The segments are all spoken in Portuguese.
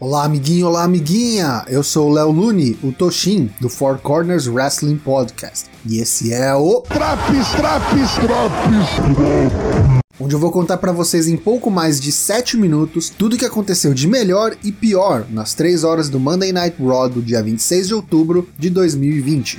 Olá, amiguinho, olá, amiguinha! Eu sou o Léo Lune, o Toshin, do Four Corners Wrestling Podcast. E esse é o. Traps, traps, traps! Onde eu vou contar para vocês em pouco mais de 7 minutos tudo o que aconteceu de melhor e pior nas 3 horas do Monday Night Raw do dia 26 de outubro de 2020.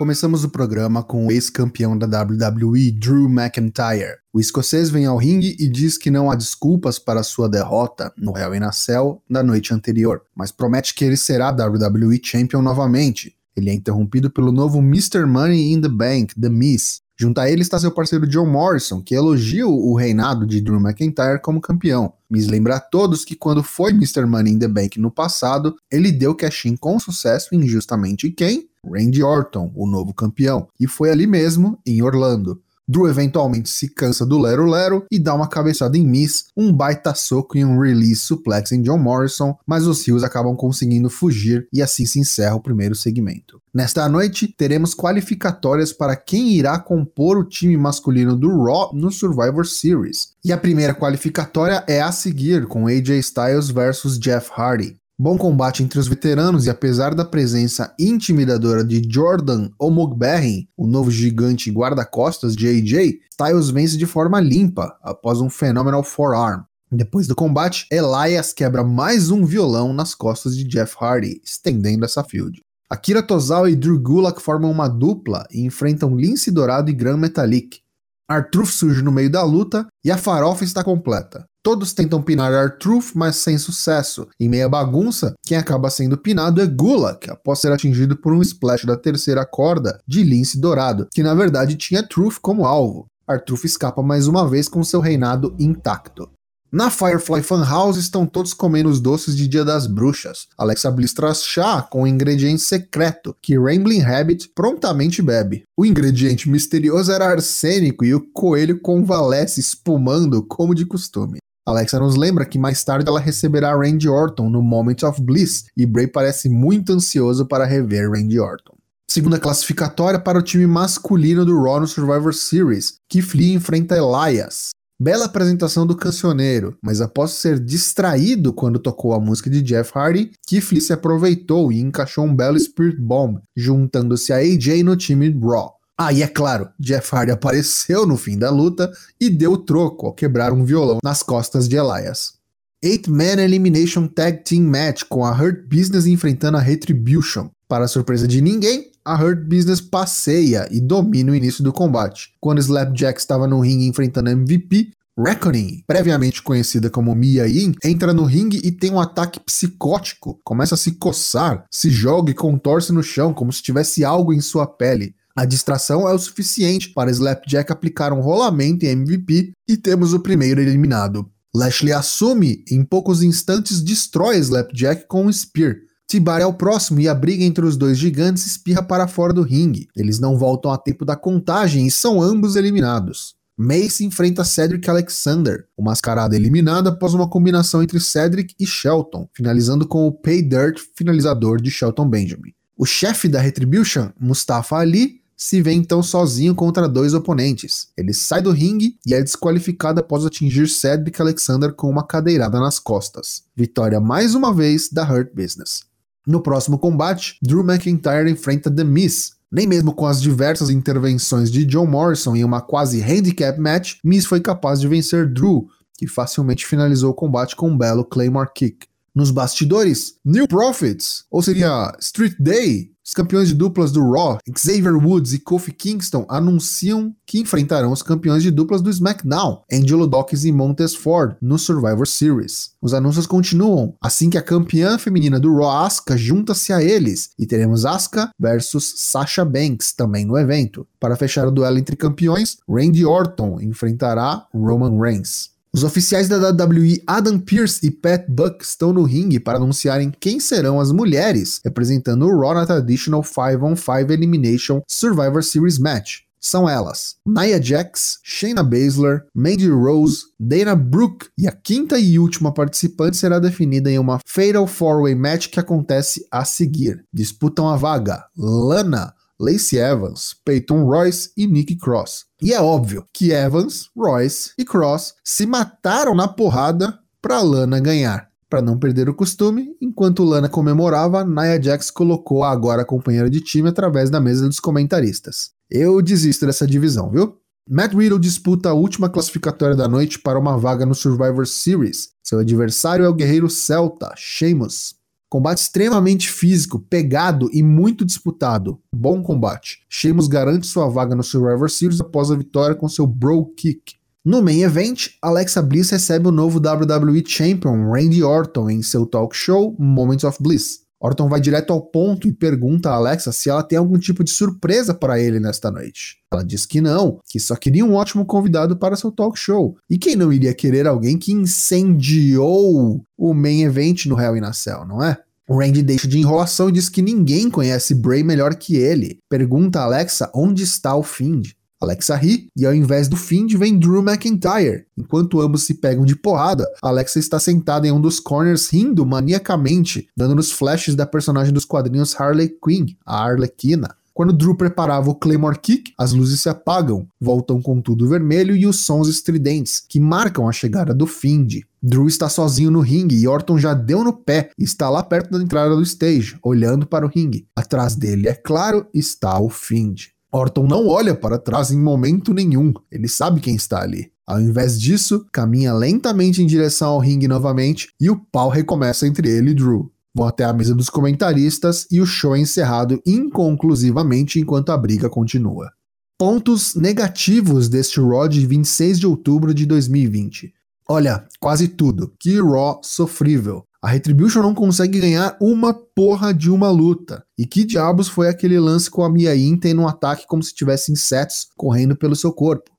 Começamos o programa com o ex-campeão da WWE, Drew McIntyre. O escocês vem ao ringue e diz que não há desculpas para sua derrota no Hell in a Cell da noite anterior, mas promete que ele será WWE Champion novamente. Ele é interrompido pelo novo Mr. Money in the Bank, The Miz. Junto a ele está seu parceiro John Morrison, que elogia o reinado de Drew McIntyre como campeão. Miz lembra a todos que quando foi Mr. Money in the Bank no passado, ele deu cash-in com sucesso em justamente quem? Randy Orton, o novo campeão, e foi ali mesmo, em Orlando. Drew eventualmente se cansa do Lero Lero e dá uma cabeçada em Miss, um baita soco e um release suplex em John Morrison, mas os Rios acabam conseguindo fugir e assim se encerra o primeiro segmento. Nesta noite, teremos qualificatórias para quem irá compor o time masculino do Raw no Survivor Series. E a primeira qualificatória é a seguir, com AJ Styles versus Jeff Hardy. Bom combate entre os veteranos e apesar da presença intimidadora de Jordan Omogberry, o novo gigante guarda-costas de AJ, Styles vence de forma limpa após um Phenomenal Forearm. Depois do combate, Elias quebra mais um violão nas costas de Jeff Hardy, estendendo essa field. Akira Tozawa e Drew Gulak formam uma dupla e enfrentam Lince Dourado e Gran Metalik. Artruth surge no meio da luta e a farofa está completa. Todos tentam pinar R-Truth, mas sem sucesso. Em meia bagunça, quem acaba sendo pinado é Gulak, após ser atingido por um splash da terceira corda de Lince Dourado, que na verdade tinha Truth como alvo. R-Truth escapa mais uma vez com seu reinado intacto. Na Firefly Funhouse estão todos comendo os doces de Dia das Bruxas. Alexa Bliss traz chá com um ingrediente secreto que Rambling Rabbit prontamente bebe. O ingrediente misterioso era arsênico e o coelho convalesce espumando como de costume. Alexa nos lembra que mais tarde ela receberá Randy Orton no Moment of Bliss e Bray parece muito ansioso para rever Randy Orton. Segunda classificatória para o time masculino do Raw no Survivor Series, Keith Lee enfrenta Elias. Bela apresentação do cancioneiro, mas após ser distraído quando tocou a música de Jeff Hardy, Keith Lee se aproveitou e encaixou um belo Spirit Bomb, juntando-se a AJ no time Raw. Ah, e é claro, Jeff Hardy apareceu no fim da luta e deu troco ao quebrar um violão nas costas de Elias. Eight Man Elimination Tag Team Match com a Hurt Business enfrentando a Retribution. Para a surpresa de ninguém, a Hurt Business passeia e domina o início do combate. Quando Slapjack estava no ringue enfrentando a MVP, Reckoning, previamente conhecida como Mia Yin, entra no ringue e tem um ataque psicótico. Começa a se coçar, se joga e contorce no chão como se tivesse algo em sua pele. A distração é o suficiente para Slapjack aplicar um rolamento em MVP e temos o primeiro eliminado. Lashley assume e em poucos instantes destrói Slapjack com um Spear. Tibar é o próximo e a briga entre os dois gigantes espirra para fora do ringue. Eles não voltam a tempo da contagem e são ambos eliminados. Mace enfrenta Cedric Alexander, o mascarado eliminado após uma combinação entre Cedric e Shelton, finalizando com o Pay Dirt finalizador de Shelton Benjamin. O chefe da Retribution, Mustafa Ali, se vê então sozinho contra dois oponentes. Ele sai do ringue e é desqualificado após atingir Cedric Alexander com uma cadeirada nas costas. Vitória mais uma vez da Hurt Business. No próximo combate, Drew McIntyre enfrenta The Miz. Nem mesmo com as diversas intervenções de John Morrison em uma quase handicap match, Miz foi capaz de vencer Drew, que facilmente finalizou o combate com um belo Claymore Kick. Nos bastidores, New Profits, ou seria Street Day, os campeões de duplas do Raw, Xavier Woods e Kofi Kingston, anunciam que enfrentarão os campeões de duplas do SmackDown, Angelo Dawkins e Montez Ford, no Survivor Series. Os anúncios continuam, assim que a campeã feminina do Raw, Asuka, junta-se a eles, e teremos Asuka versus Sasha Banks também no evento. Para fechar o duelo entre campeões, Randy Orton enfrentará Roman Reigns. Os oficiais da WWE Adam Pearce e Pat Buck estão no ringue para anunciarem quem serão as mulheres representando o Raw na Traditional 5-on-5 Elimination Survivor Series Match. São elas: Nia Jax, Shayna Baszler, Mandy Rose, Dana Brooke e a quinta e última participante será definida em uma Fatal 4-Way Match que acontece a seguir. Disputam a vaga Lana, Lacey Evans, Peyton Royce e Nick Cross. E é óbvio que Evans, Royce e Cross se mataram na porrada para Lana ganhar. Para não perder o costume, enquanto Lana comemorava, Nia Jax colocou a agora companheira de time através da mesa dos comentaristas. Eu desisto dessa divisão, viu? Matt Riddle disputa a última classificatória da noite para uma vaga no Survivor Series. Seu adversário é o guerreiro celta, Sheamus. Combate extremamente físico, pegado e muito disputado. Bom combate. Sheamus garante sua vaga no Survivor Series após a vitória com seu Bro Kick. No main event, Alexa Bliss recebe o novo WWE Champion Randy Orton em seu talk show Moments of Bliss. Orton vai direto ao ponto e pergunta a Alexa se ela tem algum tipo de surpresa para ele nesta noite. Ela diz que não, que só queria um ótimo convidado para seu talk show. E quem não iria querer alguém que incendiou o main event no Hell in a Cell, não é? O Randy deixa de enrolação e diz que ninguém conhece Bray melhor que ele. Pergunta a Alexa onde está o Find. Alexa ri e ao invés do Find vem Drew McIntyre. Enquanto ambos se pegam de porrada, Alexa está sentada em um dos corners rindo maniacamente, dando-nos flashes da personagem dos quadrinhos Harley Quinn, a Arlequina. Quando Drew preparava o Claymore Kick, as luzes se apagam, voltam com tudo vermelho e os sons estridentes, que marcam a chegada do Find. Drew está sozinho no ringue e Orton já deu no pé e está lá perto da entrada do stage, olhando para o ringue. Atrás dele, é claro, está o Find. Orton não olha para trás em momento nenhum, ele sabe quem está ali. Ao invés disso, caminha lentamente em direção ao ringue novamente e o pau recomeça entre ele e Drew. Vão até a mesa dos comentaristas e o show é encerrado inconclusivamente enquanto a briga continua. Pontos negativos deste Raw de 26 de outubro de 2020. Olha, quase tudo. Que Raw sofrível. A Retribution não consegue ganhar uma porra de uma luta. E que diabos foi aquele lance com a Mia Yim tendo um ataque como se tivesse insetos correndo pelo seu corpo?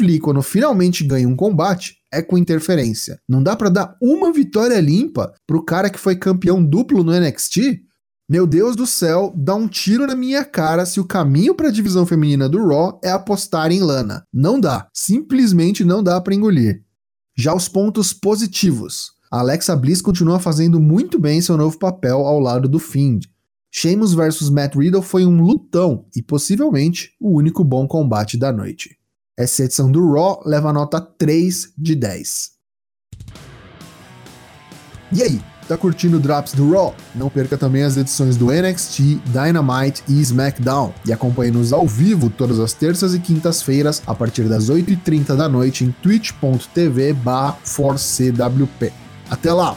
Lee, quando finalmente ganha um combate, é com interferência. Não dá para dar uma vitória limpa pro cara que foi campeão duplo no NXT? Meu Deus do céu, dá um tiro na minha cara se o caminho para a divisão feminina do Raw é apostar em Lana. Não dá, simplesmente não dá para engolir. Já os pontos positivos. Alexa Bliss continua fazendo muito bem seu novo papel ao lado do Fiend. Sheamus vs Matt Riddle foi um lutão e possivelmente o único bom combate da noite. Essa edição do Raw leva nota 3 de 10. E aí, tá curtindo o Drops do Raw? Não perca também as edições do NXT, Dynamite e SmackDown e acompanhe-nos ao vivo todas as terças e quintas-feiras a partir das 8h30 da noite em twitch.tv/4cwp. Até lá!